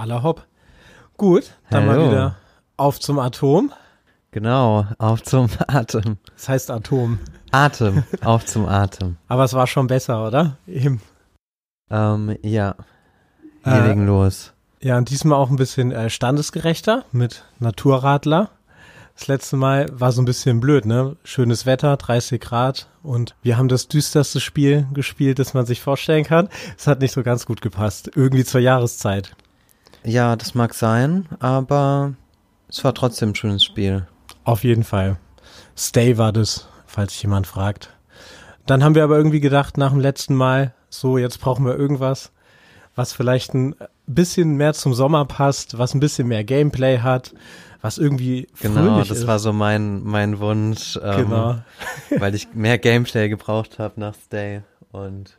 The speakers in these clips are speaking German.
Aller hopp. Gut, dann Hallo. mal wieder auf zum Atom. Genau, auf zum Atem. Das heißt Atom. Atem, auf zum Atem. Aber es war schon besser, oder? Eben. Ähm, ja, wir Äh, legen los. Ja, und diesmal auch ein bisschen äh, standesgerechter mit Naturradler. Das letzte Mal war so ein bisschen blöd, ne? Schönes Wetter, 30 Grad und wir haben das düsterste Spiel gespielt, das man sich vorstellen kann. Es hat nicht so ganz gut gepasst, irgendwie zur Jahreszeit. Ja, das mag sein, aber es war trotzdem ein schönes Spiel. Auf jeden Fall. Stay war das, falls sich jemand fragt. Dann haben wir aber irgendwie gedacht, nach dem letzten Mal, so, jetzt brauchen wir irgendwas, was vielleicht ein bisschen mehr zum Sommer passt, was ein bisschen mehr Gameplay hat, was irgendwie Genau, das ist. war so mein, mein Wunsch, ähm, Genau. weil ich mehr Gameplay gebraucht habe nach Stay. Und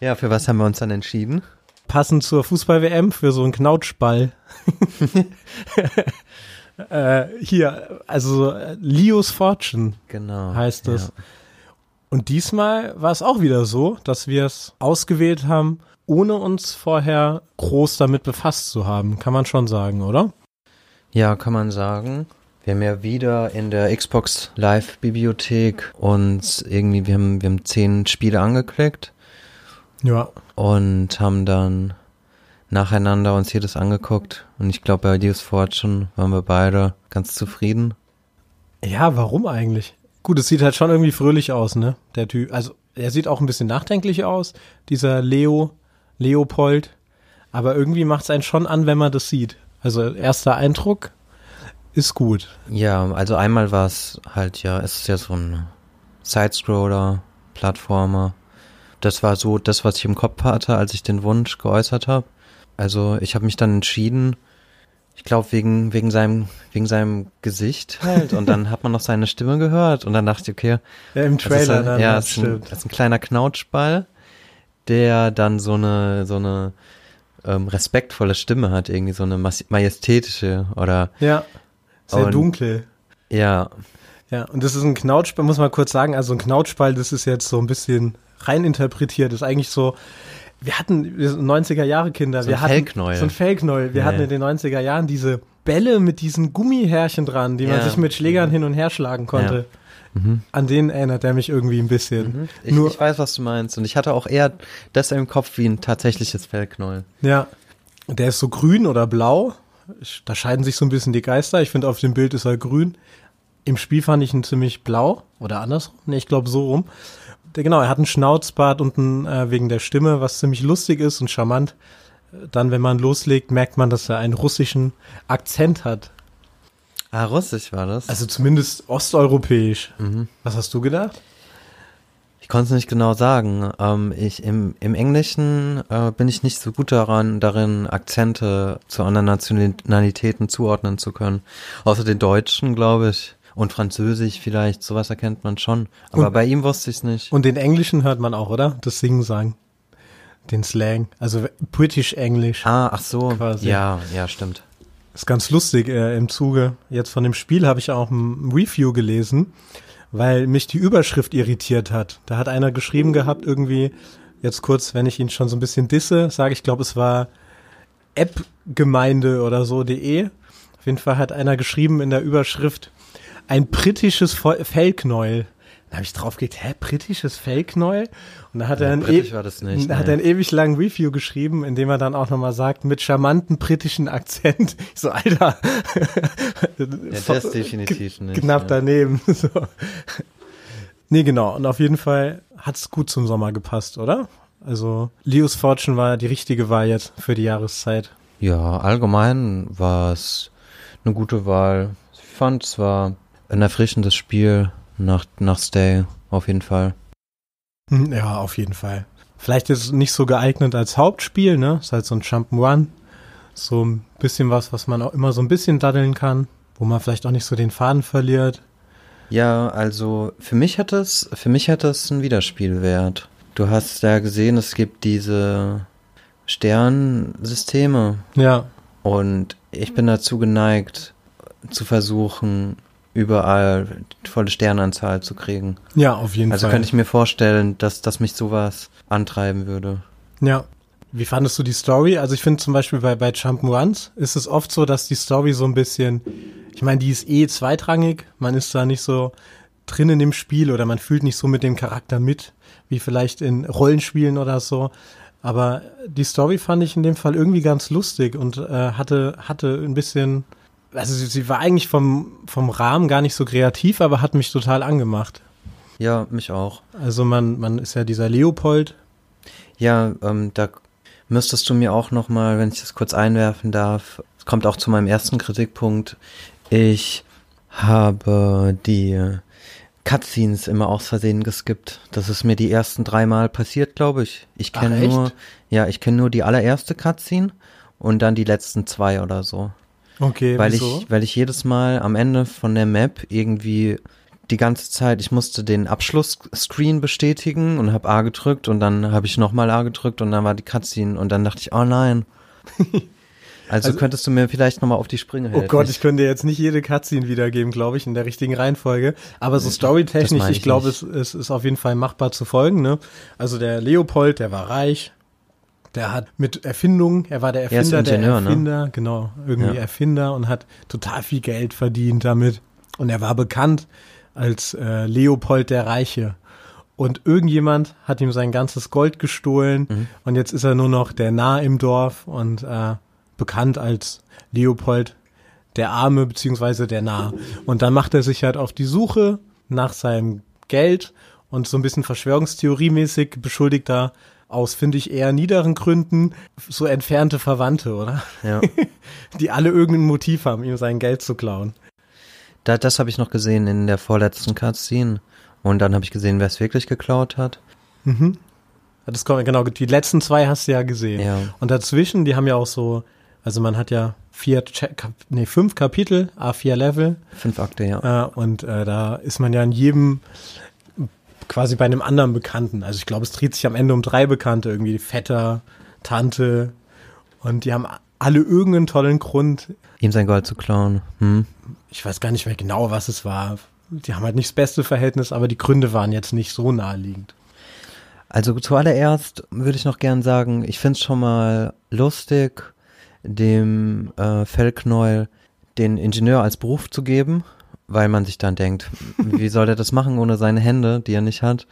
ja, für was haben wir uns dann entschieden? Passend zur Fußball-WM für so einen Knautschball. äh, hier, also Leo's Fortune Genau. heißt es. Ja. Und diesmal war es auch wieder so, dass wir es ausgewählt haben, ohne uns vorher groß damit befasst zu haben. Kann man schon sagen, oder? Ja, kann man sagen. Wir haben ja wieder in der Xbox Live Bibliothek uns irgendwie, wir haben, wir haben zehn Spiele angeklickt Ja. und haben dann nacheinander uns jedes angeguckt. Und ich glaube, bei Leo's Fortune waren wir beide ganz zufrieden. Ja, warum eigentlich? Gut, es sieht halt schon irgendwie fröhlich aus, ne? Der Typ. Also, er sieht auch ein bisschen nachdenklich aus, dieser Leo, Leopold. Aber irgendwie macht es einen schon an, wenn man das sieht. Also, erster Eindruck ist gut. Ja, also einmal war es halt ja, es ist ja so ein Sidescroller, Plattformer. Das war so das, was ich im Kopf hatte, als ich den Wunsch geäußert habe. Also ich habe mich dann entschieden, ich glaube wegen wegen seinem wegen seinem Gesicht. Halt. Und dann hat man noch seine Stimme gehört und dann dachte ich, okay, Ja, im das ist Trailer ein, ja, das ist, ein, das ist ein kleiner Knautschball, der dann so eine so eine ähm, respektvolle Stimme hat, irgendwie so eine majestätische oder Ja, sehr Und- dunkel. ja, Ja, und das ist ein Knautschball, muss man kurz sagen, also ein Knautschball, das ist jetzt so ein bisschen rein interpretiert, ist eigentlich so, wir hatten, wir sind 90er Jahre Kinder, So wir ein hatten Fellknäuel. so ein Fellknäuel, wir Ja, hatten in den 90er Jahren diese Bälle mit diesen Gummihärchen dran, die man Ja. sich mit Schlägern hin und her schlagen konnte. Mhm. An den erinnert er mich irgendwie ein bisschen. Mhm. Ich, Nur, ich weiß, was du meinst. Und ich hatte auch eher das im Kopf wie ein tatsächliches Fellknäuel. ja, der ist so grün oder blau, da scheiden sich so ein bisschen die Geister, ich finde auf dem Bild ist er grün. Im Spiel fand ich ihn ziemlich blau oder andersrum. Nee, ich glaube so rum. Der, genau, er hat einen Schnauzbart und einen, äh, wegen der Stimme, was ziemlich lustig ist und charmant. Dann, wenn man loslegt, merkt man, dass er einen russischen Akzent hat. Ah, russisch war das. Also zumindest osteuropäisch. mhm. Was hast du gedacht? Ich konnte es nicht genau sagen. Ähm, ich, im, Im Englischen äh, bin ich nicht so gut daran, darin Akzente zu anderen Nationalitäten zuordnen zu können. Außer den Deutschen, glaube ich. Und Französisch vielleicht, sowas erkennt man schon. Aber Und- bei ihm wusste ich es nicht. Und den Englischen hört man auch, oder? Das Singen sagen. Den Slang. Also British English. ah, ach so. Quasi. Ja, ja, stimmt. Ist ganz lustig äh, im Zuge. Jetzt von dem Spiel habe ich auch ein Review gelesen, weil mich die Überschrift irritiert hat. Da hat einer geschrieben gehabt, irgendwie, jetzt kurz, wenn ich ihn schon so ein bisschen disse, sage ich, glaube, es war appgemeinde oder so, de. Auf jeden Fall hat einer geschrieben in der Überschrift, ein britisches Fellknäuel. Da habe ich draufgeklickt, hä, britisches Fellknäuel? Und da hat er ein Britisch e war das nicht. hat er einen ewig langen Review geschrieben, in dem er dann auch nochmal sagt, mit charmanten britischen Akzent. Ich so, Alter. ja, das definitiv nicht. Knapp ja. daneben. So. Nee, genau. Und auf jeden Fall hat's gut zum Sommer gepasst, oder? Also, Leo's Fortune war die richtige Wahl jetzt für die Jahreszeit. Ja, allgemein war es eine gute Wahl. Ich fand es war ein erfrischendes Spiel nach, nach Stay, auf jeden Fall. Hm, Ja, auf jeden Fall. Vielleicht ist es nicht so geeignet als Hauptspiel, ne? Ist halt so ein Jump'n'Run. So ein bisschen was, was man auch immer so ein bisschen daddeln kann, wo man vielleicht auch nicht so den Faden verliert. Ja, also für mich hat es, für mich hat es einen Wiederspielwert. Du hast ja gesehen, es gibt diese Sternsysteme Ja, und ich bin dazu geneigt, zu versuchen, überall volle Sternanzahl zu kriegen. ja, auf jeden Also Fall. könnte ich mir vorstellen, dass, dass mich sowas antreiben würde. Ja. Wie fandest du die Story? Also ich finde zum Beispiel bei, bei Jump'n'Runs ist es oft so, dass die Story so ein bisschen, ich meine, die ist eh zweitrangig, man ist da nicht so drin in dem Spiel oder man fühlt nicht so mit dem Charakter mit, wie vielleicht in Rollenspielen oder so. Aber die Story fand ich in dem Fall irgendwie ganz lustig und äh, hatte, hatte ein bisschen, also sie, sie war eigentlich vom, vom Rahmen gar nicht so kreativ, aber hat mich total angemacht. Ja, mich auch. Also man, man ist ja dieser Leopold. Ja, ähm, da müsstest du mir auch noch mal, wenn ich das kurz einwerfen darf, es kommt auch zu meinem ersten Kritikpunkt. Ich habe die Cutscenes immer aus Versehen geskippt. Das ist mir die ersten dreimal passiert, glaube ich. Ich kenne nur, ja, ich kenne nur die allererste Cutscene und dann die letzten zwei oder so. Okay, weil wieso? ich, weil ich jedes Mal am Ende von der Map irgendwie die ganze Zeit, ich musste den Abschlussscreen bestätigen und habe A gedrückt und dann habe ich nochmal A gedrückt und dann war die Cutscene und dann dachte ich, oh nein. Also, also, könntest du mir vielleicht nochmal auf die Sprünge helfen. Oh Gott, ich könnte jetzt nicht jede Cutscene wiedergeben, glaube ich, in der richtigen Reihenfolge. Aber so storytechnisch, ich, ich glaube, es, es ist auf jeden Fall machbar zu folgen. Ne? Also der Leopold, der war reich, der hat mit Erfindungen, er war der Erfinder Ingenieur, der ne? Erfinder, ne? genau, irgendwie ja. Erfinder und hat total viel Geld verdient damit. Und er war bekannt als äh, Leopold der Reiche. Und irgendjemand hat ihm sein ganzes Gold gestohlen mhm. und jetzt ist er nur noch der Nah im Dorf und äh, bekannt als Leopold der Arme beziehungsweise der Nah. Und dann macht er sich halt auf die Suche nach seinem Geld und so ein bisschen Verschwörungstheoriemäßig beschuldigt er aus, finde ich, eher niederen Gründen so entfernte Verwandte, oder? Ja. Die alle irgendein Motiv haben, ihm sein Geld zu klauen. Da, das habe ich noch gesehen in der vorletzten Cutscene. Und dann habe ich gesehen, wer es wirklich geklaut hat. Mhm. Das kommt, genau, die letzten zwei hast du ja gesehen. Ja. Und dazwischen, die haben ja auch so also man hat ja vier, nee, fünf Kapitel, A4 Level. Fünf Akte, ja. Äh, und äh, da ist man ja in jedem quasi bei einem anderen Bekannten. Also ich glaube, es dreht sich am Ende um drei Bekannte, irgendwie Vetter, Tante. Und die haben alle irgendeinen tollen Grund. Ihm sein Gold zu klauen. Hm. Ich weiß gar nicht mehr genau, was es war. Die haben halt nicht das beste Verhältnis, aber die Gründe waren jetzt nicht so naheliegend. Also zuallererst würde ich noch gern sagen, ich finde es schon mal lustig, dem äh, Fellknäuel den Ingenieur als Beruf zu geben, weil man sich dann denkt, wie soll er das machen ohne seine Hände, die er nicht hat?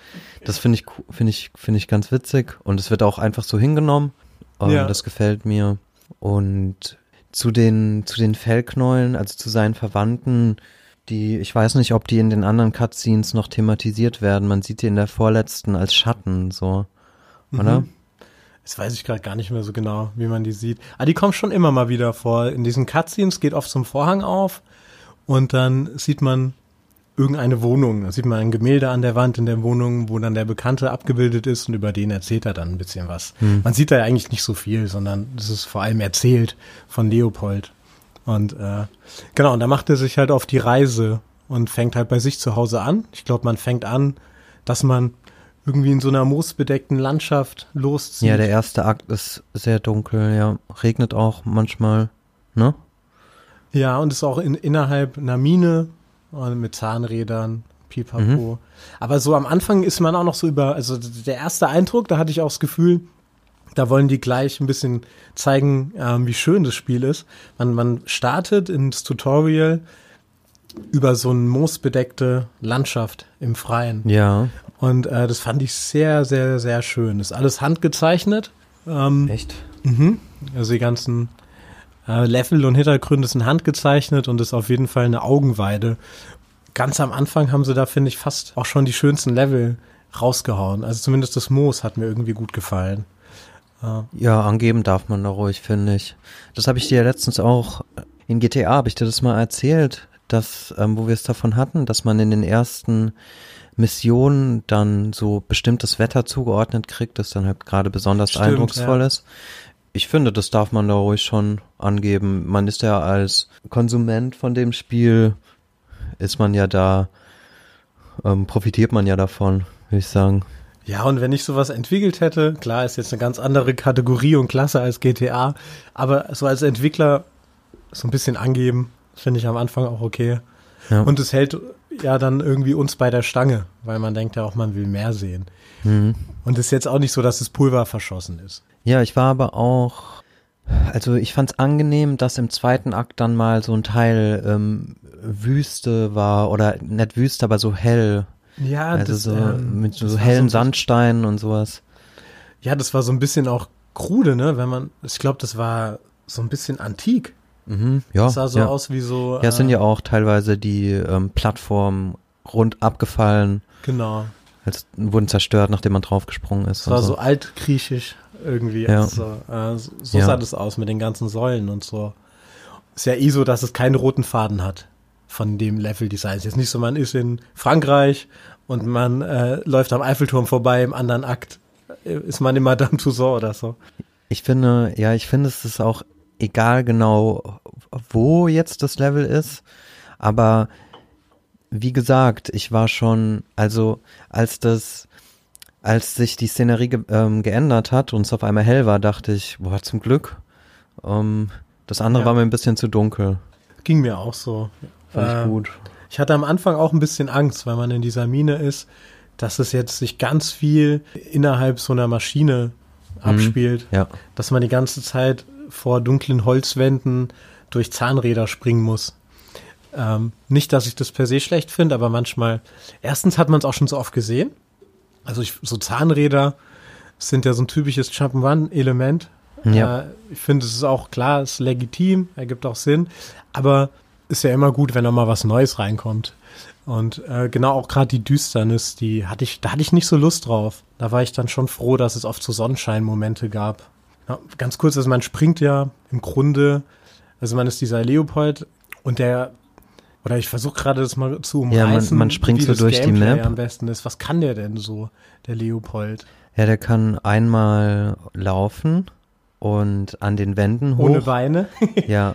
Das finde ich, finde ich, finde ich ganz witzig und es wird auch einfach so hingenommen. Ähm, ja. Das gefällt mir. Und zu den, zu den Fellknäulen, also zu seinen Verwandten, die, ich weiß nicht, ob die in den anderen Cutscenes noch thematisiert werden. Man sieht die in der vorletzten als Schatten, so. Oder? Mhm. Das weiß ich gerade gar nicht mehr so genau, wie man die sieht. Aber die kommen schon immer mal wieder vor. In diesen Cutscenes geht oft zum Vorhang auf und dann sieht man irgendeine Wohnung. Da sieht man ein Gemälde an der Wand in der Wohnung, wo dann der Bekannte abgebildet ist und über den erzählt er dann ein bisschen was. Hm. Man sieht da ja eigentlich nicht so viel, sondern es ist vor allem erzählt von Leopold. Und äh, genau, und da macht er sich halt auf die Reise und fängt halt bei sich zu Hause an. Ich glaube, man fängt an, dass man irgendwie in so einer moosbedeckten Landschaft loszieht. Ja, der erste Akt ist sehr dunkel, ja. Regnet auch manchmal, ne? Ja, und ist auch in, innerhalb einer Mine mit Zahnrädern, pipapo. Mhm. Aber so am Anfang ist man auch noch so über, also der erste Eindruck, da hatte ich auch das Gefühl, da wollen die gleich ein bisschen zeigen, ähm, wie schön das Spiel ist. Man, man startet ins Tutorial über so eine moosbedeckte Landschaft im Freien. Ja. Und äh, das fand ich sehr, sehr, sehr schön. Ist alles handgezeichnet. Ähm, Echt? Mhm. Also die ganzen äh, Level und Hintergründe sind handgezeichnet und ist auf jeden Fall eine Augenweide. Ganz am Anfang haben sie da, finde ich, fast auch schon die schönsten Level rausgehauen. Also zumindest das Moos hat mir irgendwie gut gefallen. Äh, ja, angeben darf man da ruhig, finde ich. Das habe ich dir letztens auch in GTA, habe ich dir das mal erzählt, dass, ähm, wo wir es davon hatten, dass man in den ersten Missionen dann so bestimmtes Wetter zugeordnet kriegt, das dann halt gerade besonders Stimmt, eindrucksvoll ja. ist. Ich finde, das darf man da ruhig schon angeben. Man ist ja als Konsument von dem Spiel, ist man ja da, ähm, profitiert man ja davon, würde ich sagen. Ja, und wenn ich sowas entwickelt hätte, klar, ist jetzt eine ganz andere Kategorie und Klasse als GTA, aber so als Entwickler so ein bisschen angeben, finde ich am Anfang auch okay. Ja. Und es hält ja dann irgendwie uns bei der Stange, weil man denkt ja auch, man will mehr sehen. Mhm. Und es ist jetzt auch nicht so, dass das Pulver verschossen ist. Ja, ich war aber auch, also ich fand's angenehm, dass im zweiten Akt dann mal so ein Teil ähm, Wüste war oder nicht Wüste, aber so hell. Ja, Also das, so ähm, mit so hellen bisschen- Sandsteinen und sowas. Ja, das war so ein bisschen auch krude, ne? Wenn man, ich glaube, das war so ein bisschen antik. Mhm, ja, Das sah so ja. aus wie so. ja, es sind äh, ja auch teilweise die ähm, Plattformen rund abgefallen, Genau. als wurden zerstört, nachdem man draufgesprungen ist. Es war und so altgriechisch irgendwie. Ja. Also, äh, so so Ja. sah das aus mit den ganzen Säulen und so. Ist ja eh so, dass es keinen roten Faden hat von dem Level-Design. Ist jetzt nicht so, man ist in Frankreich und man äh, läuft am Eiffelturm vorbei, im anderen Akt äh, ist man in Madame Tussauds oder so. Ich finde, ja, ich finde, es ist auch egal genau, wo jetzt das Level ist, aber wie gesagt, ich war schon, also als das, als sich die Szenerie ge ähm, geändert hat und es auf einmal hell war, dachte ich, boah, zum Glück. Ähm, das andere Ja. war mir ein bisschen zu dunkel. Ging mir auch so. Fand Äh, ich gut. Ich hatte am Anfang auch ein bisschen Angst, weil man in dieser Mine ist, dass es jetzt sich ganz viel innerhalb so einer Maschine abspielt, Ja, dass man die ganze Zeit vor dunklen Holzwänden durch Zahnräder springen muss. Ähm, nicht, dass ich das per se schlecht finde, aber manchmal, erstens hat man es auch schon so oft gesehen. Also ich, so Zahnräder sind ja so ein typisches Jump'n'Run-Element. Ja. Äh, ich finde, es ist auch klar, es ist legitim, ergibt auch Sinn, aber ist ja immer gut, wenn noch mal was Neues reinkommt. Und äh, genau auch gerade die Düsternis, die hatte ich, da hatte ich nicht so Lust drauf. Da war ich dann schon froh, dass es oft so Sonnenscheinmomente gab. Ja, ganz kurz, also man springt ja im Grunde, also man ist dieser Leopold und der, oder ich versuche gerade das mal zu Ja, man- umreißen, man springt so durch die Gameplay Map. am besten ist. Was kann der denn so, der Leopold? ja, der kann einmal laufen und an den Wänden hoch. Ohne Beine? Ja.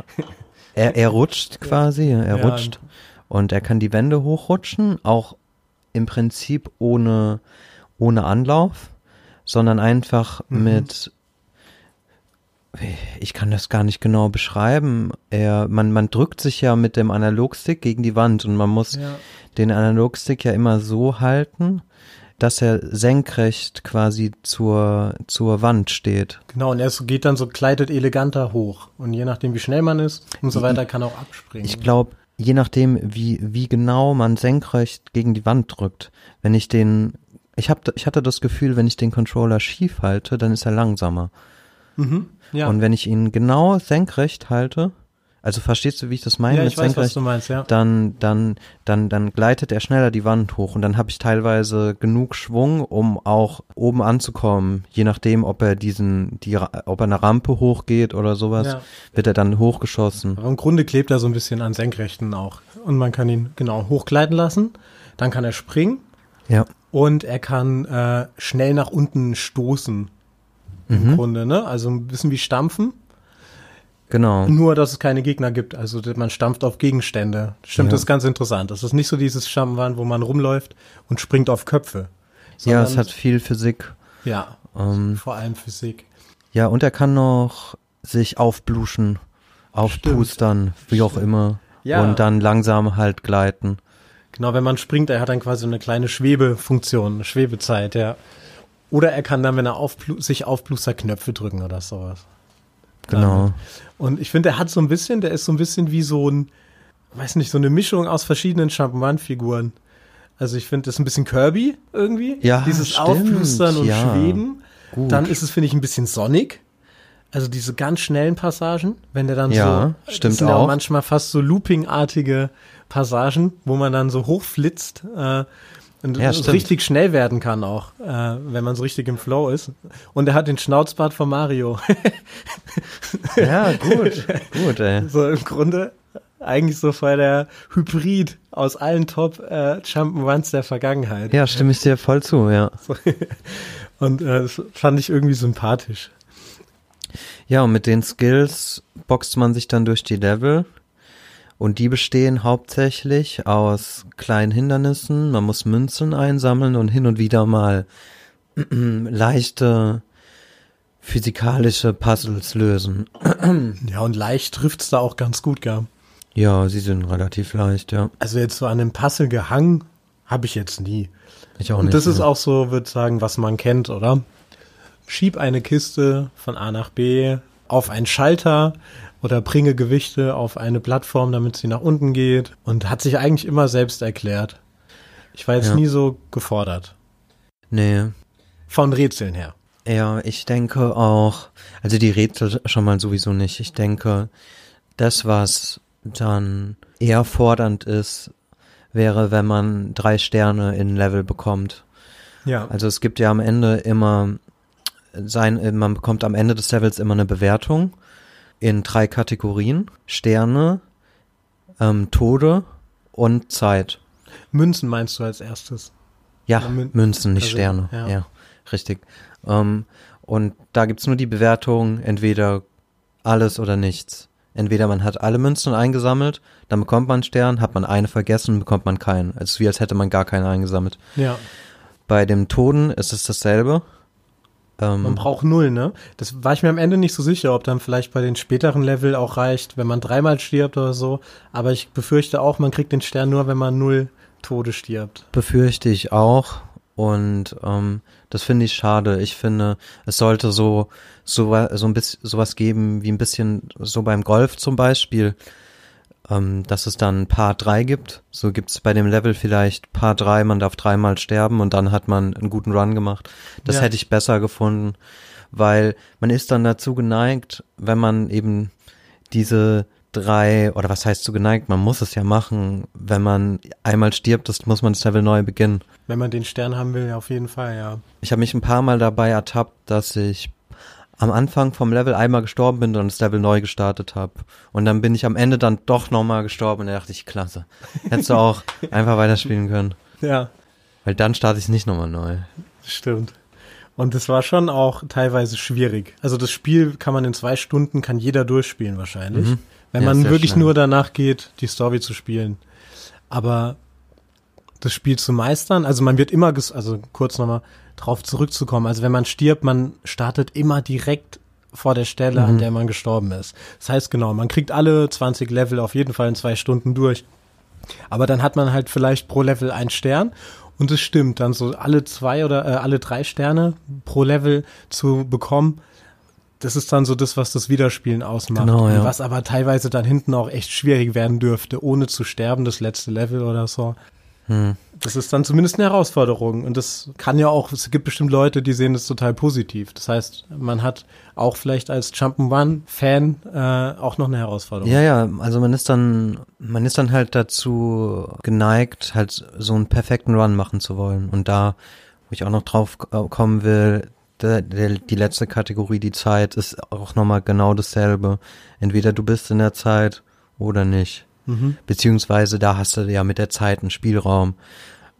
Er, er rutscht quasi, er Ja. rutscht. Und er kann die Wände hochrutschen, auch im Prinzip ohne, ohne Anlauf, sondern einfach Mhm. mit, ich kann das gar nicht genau beschreiben. Er, man, man drückt sich ja mit dem Analogstick gegen die Wand und man muss Ja. den Analogstick ja immer so halten, dass er senkrecht quasi zur, zur Wand steht. Genau, und er so- geht dann so, gleitet eleganter hoch. Und je nachdem, wie schnell man ist und so weiter, kann er auch abspringen. Ich glaube, je nachdem, wie, wie genau man senkrecht gegen die Wand drückt, wenn ich den, ich hab, ich hatte das Gefühl, wenn ich den Controller schief halte, dann ist er langsamer. mhm. Ja, Und wenn ich ihn genau senkrecht halte, also verstehst du, wie ich das meine ja ich weiß, was du meinst, ja. dann, dann, dann, dann gleitet er schneller die Wand hoch und dann habe ich teilweise genug Schwung, um auch oben anzukommen, je nachdem, ob er diesen, die, ob er eine Rampe hochgeht oder sowas, Ja. wird er dann hochgeschossen. Aber im Grunde klebt er so ein bisschen an Senkrechten auch. Und man kann ihn genau hochgleiten lassen. Dann kann er springen Ja. und er kann äh, schnell nach unten stoßen. Im Mhm. Grunde, ne? Also ein bisschen wie stampfen. Genau. Nur, dass es keine Gegner gibt. Also man stampft auf Gegenstände. Stimmt, Ja. das ist ganz interessant. Das ist nicht so dieses Jump'n'Run, wo man rumläuft und springt auf Köpfe. Ja, es hat viel Physik. Ja, Ähm, vor allem Physik. ja, und er kann noch sich aufbluschen, aufpustern, wie auch immer. Ja. Und dann langsam halt gleiten. Genau, wenn man springt, er hat dann quasi eine kleine Schwebefunktion, eine Schwebezeit, ja. Oder er kann dann, wenn er aufblu sich aufblustert, Knöpfe drücken oder sowas. Genau. Und ich finde, er hat so ein bisschen, der ist so ein bisschen wie so ein, weiß nicht, so eine Mischung aus verschiedenen Jump'n'Run-Figuren. Also ich finde, das ist ein bisschen Kirby irgendwie. Ja, Dieses stimmt, Aufplustern und ja. Schweben. Gut. Dann ist es, finde ich, ein bisschen Sonic. Also diese ganz schnellen Passagen, wenn der dann Ja, so, stimmt das sind ja auch. manchmal fast so Looping-artige Passagen, wo man dann so hochflitzt äh, und Ja, richtig schnell werden kann auch, äh, wenn man so richtig im Flow ist. Und er hat den Schnauzbart von Mario. Ja, gut. gut, ey. so im Grunde eigentlich so voll der Hybrid aus allen Top äh, Jump'n'Runs der Vergangenheit. Ja, stimme ich dir voll zu, ja. Und äh, das fand ich irgendwie sympathisch. Ja, und mit den Skills boxt man sich dann durch die Level. Und die bestehen hauptsächlich aus kleinen Hindernissen. Man muss Münzen einsammeln und hin und wieder mal leichte physikalische Puzzles lösen. Ja, und leicht trifft's da auch ganz gut, gell? Ja, sie sind relativ leicht, ja. Also jetzt so an einem Puzzle gehangen habe ich jetzt nie. Ich auch Und nicht. das ist ja. auch so, würde sagen, was man kennt, oder? schieb eine Kiste von A nach B auf einen Schalter oder bringe Gewichte auf eine Plattform, damit sie nach unten geht und hat sich eigentlich immer selbst erklärt. Ich war jetzt Ja. nie so gefordert. Nee. Von Rätseln her. Ja, ich denke auch, also die Rätsel schon mal sowieso nicht. Ich denke, das, was dann eher fordernd ist, wäre, wenn man drei Sterne in Level bekommt. Ja. Also es gibt ja am Ende immer sein, man bekommt am Ende des Levels immer eine Bewertung in drei Kategorien. Sterne, ähm, Tode und Zeit. Münzen meinst du als erstes? Ja, Ja, Mün- Münzen, nicht also, Sterne. ja. Ja, richtig. Ähm, und da gibt's nur die Bewertung, entweder alles oder nichts. Entweder man hat alle Münzen eingesammelt, dann bekommt man einen Stern, hat man eine vergessen, bekommt man keinen. Es ist wie als hätte man gar keine eingesammelt. Ja. Bei dem Toten ist es dasselbe. Ähm, Man braucht null, ne? Das war ich mir am Ende nicht so sicher, ob dann vielleicht bei den späteren Level auch reicht, wenn man dreimal stirbt oder so. Aber ich befürchte auch, man kriegt den Stern nur, wenn man null Tode stirbt. befürchte ich auch. Und ähm, das finde ich schade. Ich finde, es sollte so so so ein bisschen sowas geben wie ein bisschen so beim Golf zum Beispiel, ähm, dass es dann Part 3 gibt. So gibt's bei dem Level vielleicht Part 3, man darf dreimal sterben und dann hat man einen guten Run gemacht. Das Ja. hätte ich besser gefunden, weil man ist dann dazu geneigt, wenn man eben diese drei, oder was heißt zu geneigt, man muss es ja machen, wenn man einmal stirbt, das muss man das Level neu beginnen. Wenn man den Stern haben will, ja, auf jeden Fall, ja. Ich habe mich ein paar Mal dabei ertappt, dass ich am Anfang vom Level einmal gestorben bin und das Level neu gestartet habe. Und dann bin ich am Ende dann doch nochmal gestorben und da dachte ich, klasse. Hättest du auch einfach weiterspielen können. Ja, Weil dann starte ich nicht nochmal neu. stimmt. Und es war schon auch teilweise schwierig. Also das Spiel kann man in zwei Stunden, kann jeder durchspielen wahrscheinlich. Mhm. Wenn Ja, man wirklich schnell. nur danach geht, die Story zu spielen. Aber das Spiel zu meistern, also man wird immer, also kurz nochmal drauf zurückzukommen, also wenn man stirbt, man startet immer direkt vor der Stelle, an Mhm. der man gestorben ist. Das heißt genau, man kriegt alle 20 Level auf jeden Fall in zwei Stunden durch. Aber dann hat man halt vielleicht pro Level einen Stern und es stimmt, dann so alle zwei oder äh, alle drei Sterne pro Level zu bekommen, das ist dann so das, was das Wiederspielen ausmacht. Genau, ja. Was aber teilweise dann hinten auch echt schwierig werden dürfte, ohne zu sterben, das letzte Level oder so. Hm. Das ist dann zumindest eine Herausforderung. Und das kann ja auch, es gibt bestimmt Leute, die sehen das total positiv. Das heißt, man hat auch vielleicht als Jump'n'Run-Fan äh, auch noch eine Herausforderung. Ja, ja, also man ist dann, man ist dann halt dazu geneigt, halt so einen perfekten Run machen zu wollen. Und da, wo ich auch noch drauf äh, kommen will, der, der, die letzte Kategorie, die Zeit, ist auch nochmal genau dasselbe. Entweder du bist in der Zeit oder nicht. Mhm. Beziehungsweise da hast du ja mit der Zeit einen Spielraum.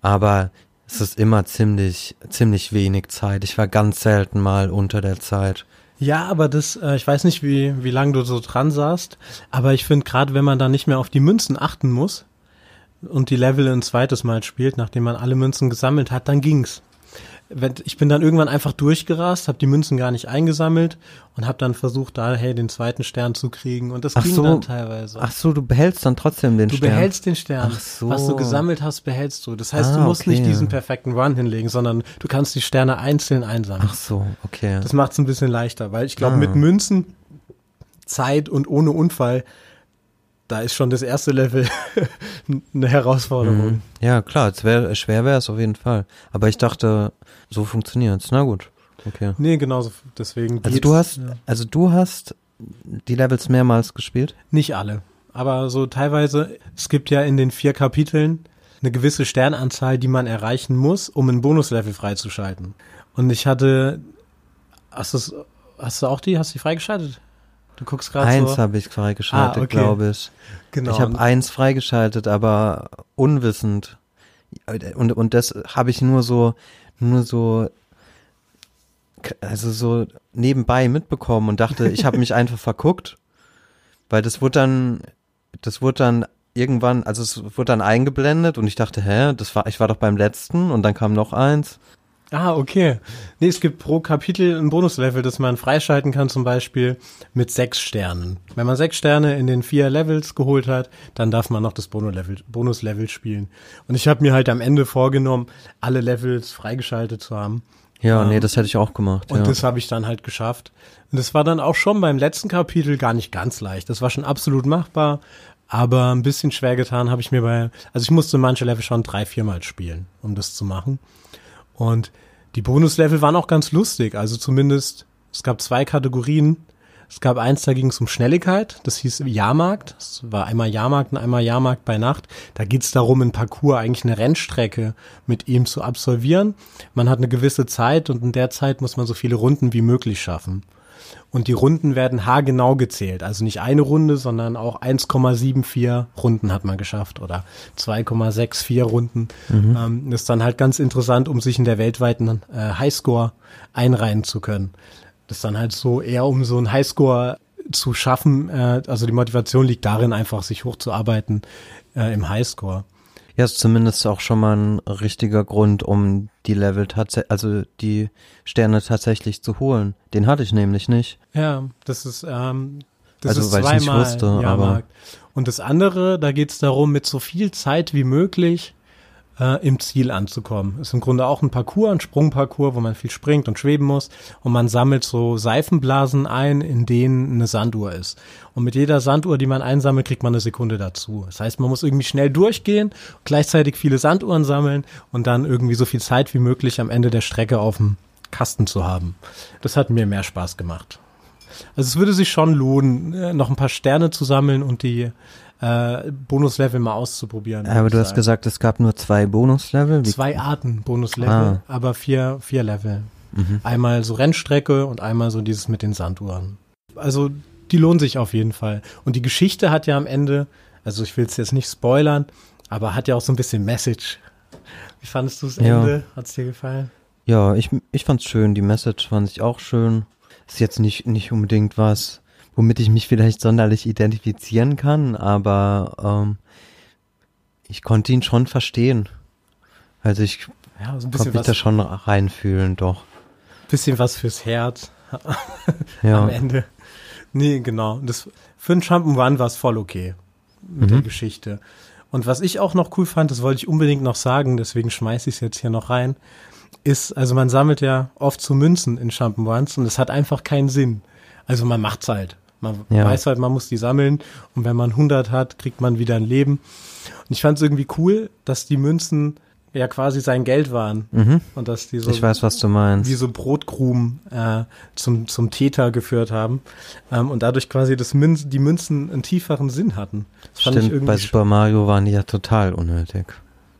Aber es ist immer ziemlich, ziemlich wenig Zeit. Ich war ganz selten mal unter der Zeit. Ja, aber das, äh, ich weiß nicht, wie, wie lange du so dran saßt, aber ich finde, gerade wenn man da nicht mehr auf die Münzen achten muss und die Level ein zweites Mal spielt, nachdem man alle Münzen gesammelt hat, dann ging's. Wenn, ich bin dann irgendwann einfach durchgerast, habe die Münzen gar nicht eingesammelt und habe dann versucht, da hey den zweiten Stern zu kriegen und das Ach ging so. dann teilweise. Ach so, du behältst dann trotzdem den du Stern. behältst den Stern. Ach so. Was du gesammelt hast, behältst du. Das heißt, du Ah, musst nicht okay. diesen perfekten Run hinlegen, sondern du kannst die Sterne einzeln einsammeln. Ach so, okay. Das macht es ein bisschen leichter, weil ich glaube, Ah. mit Münzen, Zeit und ohne Unfall, da ist schon das erste Level eine Herausforderung. Mhm. Ja, klar, es wär, schwer wäre es auf jeden Fall. Aber ich dachte, so funktioniert's. Na gut, okay. Nee, genauso. Deswegen Also du hast, Ja. also du hast die Levels mehrmals gespielt? Nicht alle, aber so teilweise, es gibt ja in den vier Kapiteln eine gewisse Sternanzahl, die man erreichen muss, um ein Bonuslevel freizuschalten. Und ich hatte, hast du, hast du auch die, hast du die freigeschaltet? Du guckst gerade Eins so. habe ich freigeschaltet, Ah, okay. glaube ich. Genau. Ich habe eins freigeschaltet, aber unwissend. Und, und das habe ich nur so, nur so, also so nebenbei mitbekommen und dachte, ich habe mich einfach verguckt, weil das wurde dann, das wurde dann irgendwann, also es wurde dann eingeblendet und ich dachte, hä, das war, ich war doch beim letzten und dann kam noch eins. Ah, okay. Nee, es gibt pro Kapitel ein Bonuslevel, das man freischalten kann, zum Beispiel mit sechs Sternen. Wenn man sechs Sterne in den vier Levels geholt hat, dann darf man noch das Bonuslevel, Bonuslevel spielen. Und ich habe mir halt am Ende vorgenommen, alle Levels freigeschaltet zu haben. Ja, Ähm, nee, das hätte ich auch gemacht. Und ja. das habe ich dann halt geschafft. Und das war dann auch schon beim letzten Kapitel gar nicht ganz leicht. Das war schon absolut machbar, aber ein bisschen schwer getan habe ich mir bei, also ich musste manche Level schon drei, viermal spielen, um das zu machen. Und die Bonuslevel waren auch ganz lustig. Also zumindest, es gab zwei Kategorien. Es gab eins, da ging es um Schnelligkeit, das hieß Jahrmarkt. Das war einmal Jahrmarkt und einmal Jahrmarkt bei Nacht. Da geht es darum, ein Parcours, eigentlich eine Rennstrecke mit ihm zu absolvieren. Man hat eine gewisse Zeit und in der Zeit muss man so viele Runden wie möglich schaffen. Und die Runden werden haargenau gezählt. Also nicht eine Runde, sondern auch 1,74 Runden hat man geschafft oder 2,64 Runden. Ähm, das ist dann halt ganz interessant, um sich in der weltweiten äh, Highscore einreihen zu können. Das ist dann halt so eher um so einen Highscore zu schaffen. Äh, also die Motivation liegt darin, einfach sich hochzuarbeiten äh, im Highscore. Ja, ist zumindest auch schon mal ein richtiger Grund, um die Level tatsächlich, also die Sterne tatsächlich zu holen. Den hatte ich nämlich nicht. Ja, das ist, ähm, das Also, ist weil ich nicht zweimal wusste, Jahrmarkt. Und das andere, da geht es darum, mit so viel Zeit wie möglich äh, im Ziel anzukommen. Ist im Grunde auch ein Parcours, ein Sprungparcours, wo man viel springt und schweben muss. Und man sammelt so Seifenblasen ein, in denen eine Sanduhr ist. Und mit jeder Sanduhr, die man einsammelt, kriegt man eine Sekunde dazu. Das heißt, man muss irgendwie schnell durchgehen, gleichzeitig viele Sanduhren sammeln und dann irgendwie so viel Zeit wie möglich am Ende der Strecke auf dem Kasten zu haben. Das hat mir mehr Spaß gemacht. Also es würde sich schon lohnen, äh, noch ein paar Sterne zu sammeln und die äh, Bonuslevel mal auszuprobieren. Aber du hast gesagt, es gab nur zwei Bonuslevel. Wie- Zwei Arten Bonuslevel, Ah. aber vier, vier Level. Mhm. Einmal so Rennstrecke und einmal so dieses mit den Sanduhren. Also die lohnen sich auf jeden Fall. Und die Geschichte hat ja am Ende, also ich will es jetzt nicht spoilern, aber hat ja auch so ein bisschen Message. Wie fandest du das Ja. Ende? Hat's dir gefallen? Ja, ich, ich fand's schön. Die Message fand ich auch schön. Ist jetzt nicht, nicht unbedingt was, womit ich mich vielleicht sonderlich identifizieren kann, aber ähm, ich konnte ihn schon verstehen. Also ich Ja, so konnte mich da schon reinfühlen, doch. bisschen was fürs Herz am Ja, Ende. Nee, genau. Das, für einen Jump'n'Run war es voll okay mit Mhm. der Geschichte. Und was ich auch noch cool fand, das wollte ich unbedingt noch sagen, deswegen schmeiße ich es jetzt hier noch rein, ist, also man sammelt ja oft so Münzen in Jump'n'Runs und es hat einfach keinen Sinn. Also man macht's halt. Man Ja. weiß halt, man muss die sammeln und wenn man 100 hat, kriegt man wieder ein Leben. Und ich fand es irgendwie cool, dass die Münzen ja quasi sein Geld waren mhm. und dass die so ich weiß, was du meinst. wie so Brotkrumen äh, zum, zum Täter geführt haben ähm, und dadurch quasi das Münz, die Münzen einen tieferen Sinn hatten. Das Stimmt, bei Super Mario waren die ja total unnötig.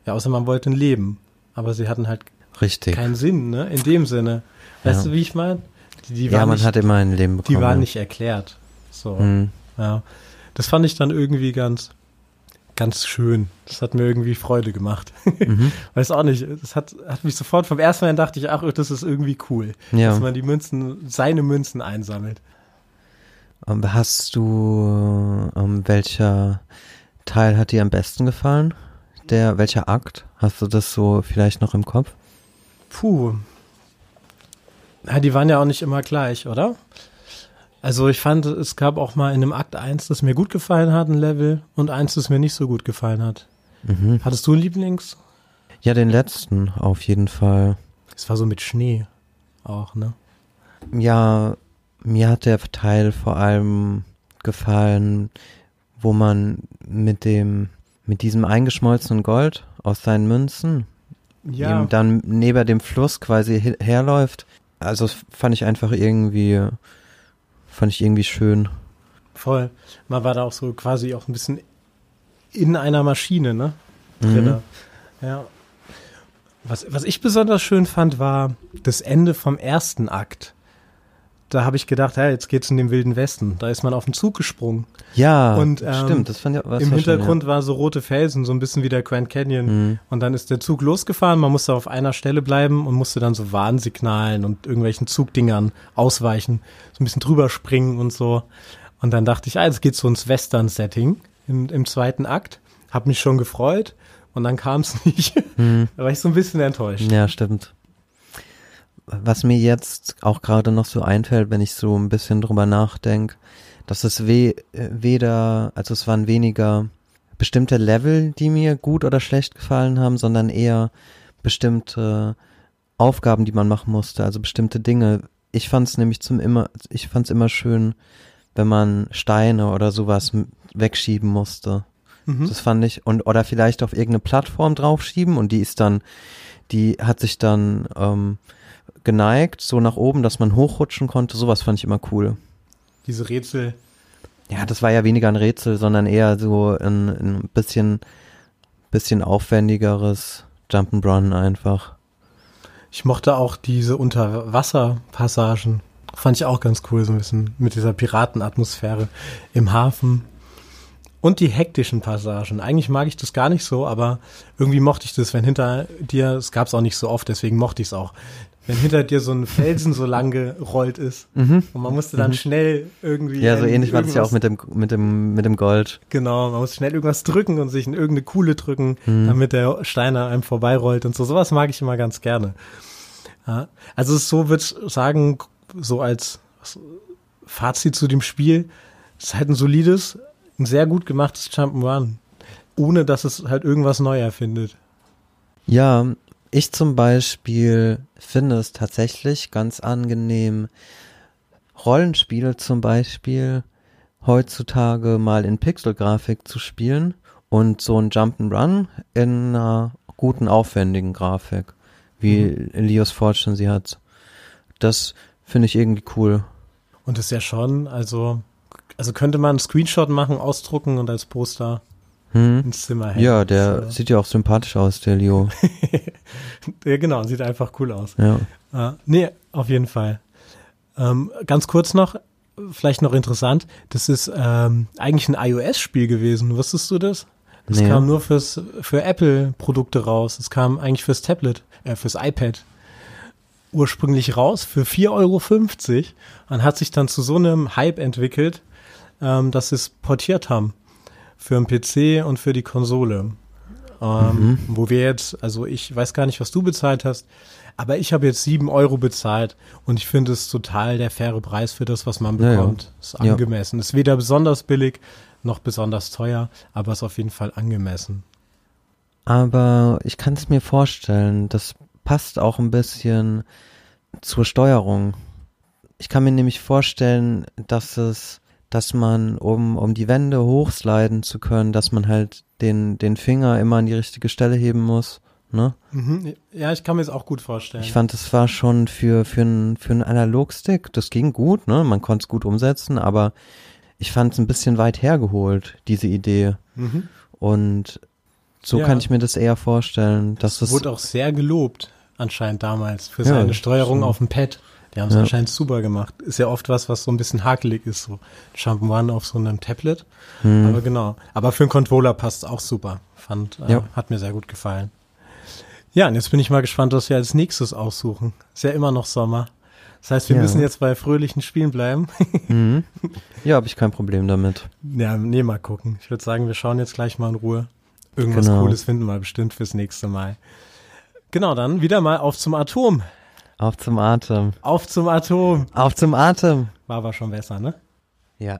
ja, außer man wollte ein Leben, aber sie hatten halt Richtig. keinen Sinn, ne? In dem Sinne. Weißt Ja. du, wie ich meine? Die, die ja, man nicht, hat immer ein Leben bekommen. die waren ja. nicht erklärt. So, Mhm. ja. Das fand ich dann irgendwie ganz, ganz schön. Das hat mir irgendwie Freude gemacht. Mhm. Weiß auch nicht. Das hat, hat mich sofort vom ersten Mal an dachte ich, ach, das ist irgendwie cool, Ja. dass man die Münzen, seine Münzen einsammelt. Ähm, Hast du, ähm, welcher Teil hat dir am besten gefallen? Der, welcher Akt? Hast du das so vielleicht noch im Kopf? Puh. Ja, die waren ja auch nicht immer gleich, oder? Also ich fand, es gab auch mal in einem Akt eins, das mir gut gefallen hat, ein Level, und eins, das mir nicht so gut gefallen hat. Mhm. Hattest du einen Lieblings? Ja, den letzten auf jeden Fall. Es war so mit Schnee auch, ne? Ja, mir hat der Teil vor allem gefallen, wo man mit dem, mit diesem eingeschmolzenen Gold aus seinen Münzen Ja, eben dann neben dem Fluss quasi herläuft. Also das fand ich einfach irgendwie, fand ich irgendwie schön. voll. Man war da auch so quasi auch ein bisschen in einer Maschine, ne? Mhm. Ja. Was, was ich besonders schön fand, war das Ende vom ersten Akt. Da habe ich gedacht, ja, jetzt geht's in den Wilden Westen. Da ist man auf den Zug gesprungen. Ja, Und, ähm, stimmt, das fand ich was Im Hintergrund war so rote Felsen, so ein bisschen wie der Grand Canyon. Schön, ja. Und dann ist der Zug losgefahren, man musste auf einer Stelle bleiben und musste dann so Warnsignalen und irgendwelchen Zugdingern ausweichen, so ein bisschen drüber springen und so. Und dann dachte ich, ah, jetzt geht's so ins Western-Setting im, im zweiten Akt. Hab mich schon gefreut und dann kam es nicht. Mhm. da war ich so ein bisschen enttäuscht. Ja, stimmt. Was mir jetzt auch gerade noch so einfällt, wenn ich so ein bisschen drüber nachdenke, dass es we äh, weder, also es waren weniger bestimmte Level, die mir gut oder schlecht gefallen haben, sondern eher bestimmte Aufgaben, die man machen musste, also bestimmte Dinge. Ich fand es nämlich zum immer, ich fand es immer schön, wenn man Steine oder sowas wegschieben musste. Mhm. Das fand ich und oder vielleicht auf irgendeine Plattform draufschieben und die ist dann, die hat sich dann ähm, geneigt so nach oben, dass man hochrutschen konnte. Sowas fand ich immer cool. Diese Rätsel. Ja, das war ja weniger ein Rätsel, sondern eher so ein, ein bisschen, bisschen aufwendigeres Jump'n'Run einfach. Ich mochte auch diese Unterwasserpassagen. Fand ich auch ganz cool, so ein bisschen mit dieser Piratenatmosphäre im Hafen. Und die hektischen Passagen. Eigentlich mag ich das gar nicht so, aber irgendwie mochte ich das, wenn hinter dir, es gab es auch nicht so oft, deswegen mochte ich es auch, wenn hinter dir so ein Felsen so lang gerollt ist mhm. und man musste dann mhm. schnell irgendwie. Ja, so ähnlich war das ja auch mit dem, mit dem, mit dem Gold. Genau, man muss schnell irgendwas drücken und sich in irgendeine Kuhle drücken, mhm. damit der Stein an einem vorbeirollt und so. Sowas mag ich immer ganz gerne. Ja, also so würde ich sagen, so als Fazit zu dem Spiel, es ist halt ein solides, ein sehr gut gemachtes Jump'n'Run, ohne dass es halt irgendwas neu erfindet. Ja, ich zum Beispiel finde es tatsächlich ganz angenehm, Rollenspiele zum Beispiel heutzutage mal in Pixelgrafik zu spielen und so ein Jump'n'Run in einer guten, aufwendigen Grafik, wie mhm. Elios Fortune sie hat. Das finde ich irgendwie cool. Und ist ja schon, also, also könnte man einen Screenshot machen, ausdrucken und als Poster hm. ins Zimmer hängen. Ja, der so. sieht ja auch sympathisch aus, der Leo. ja, genau, sieht einfach cool aus. Ja. Uh, nee, auf jeden Fall. Ähm, ganz kurz noch, vielleicht noch interessant, das ist ähm, eigentlich ein iOS-Spiel gewesen. Wusstest du das? Das nee. kam nur fürs, für Apple-Produkte raus. Es kam eigentlich fürs Tablet, äh, fürs iPad ursprünglich raus für 4,50 Euro und hat sich dann zu so einem Hype entwickelt, ähm, dass sie es portiert haben für den PC und für die Konsole. Ähm, mhm. Wo wir jetzt, also ich weiß gar nicht, was du bezahlt hast, aber ich habe jetzt sieben Euro bezahlt und ich finde es total der faire Preis für das, was man bekommt. Ja, ja. Ist angemessen. Ja. Ist weder besonders billig noch besonders teuer, aber ist auf jeden Fall angemessen. Aber ich kann es mir vorstellen, das passt auch ein bisschen zur Steuerung. Ich kann mir nämlich vorstellen, dass es dass man, um, um die Wände hochsliden zu können, dass man halt den, den Finger immer an die richtige Stelle heben muss. Ne? Mhm. Ja, ich kann mir das auch gut vorstellen. Ich fand, das war schon für, für einen für einen Analogstick, das ging gut, ne? Man konnte es gut umsetzen, aber ich fand es ein bisschen weit hergeholt, diese Idee. Mhm. Und so ja. kann ich mir das eher vorstellen. Dass es wurde auch sehr gelobt, anscheinend damals, für ja, seine Steuerung auf dem Pad. Die haben es ja. anscheinend super gemacht. Ist ja oft was, was so ein bisschen hakelig ist, so Jump'n'Run auf so einem Tablet. Hm. Aber genau. Aber für einen Controller passt es auch super. Fand, äh, ja. hat mir sehr gut gefallen. Ja, und jetzt bin ich mal gespannt, was wir als nächstes aussuchen. Ist ja immer noch Sommer. Das heißt, wir ja. müssen jetzt bei fröhlichen Spielen bleiben. mhm. Ja, habe ich kein Problem damit. Ja, nee, mal gucken. Ich würde sagen, wir schauen jetzt gleich mal in Ruhe. Irgendwas genau. Cooles finden wir bestimmt fürs nächste Mal. Genau, dann wieder mal auf zum Atom. Auf zum Atem. Auf zum Atom. Auf zum Atem. War aber schon besser, ne? Ja.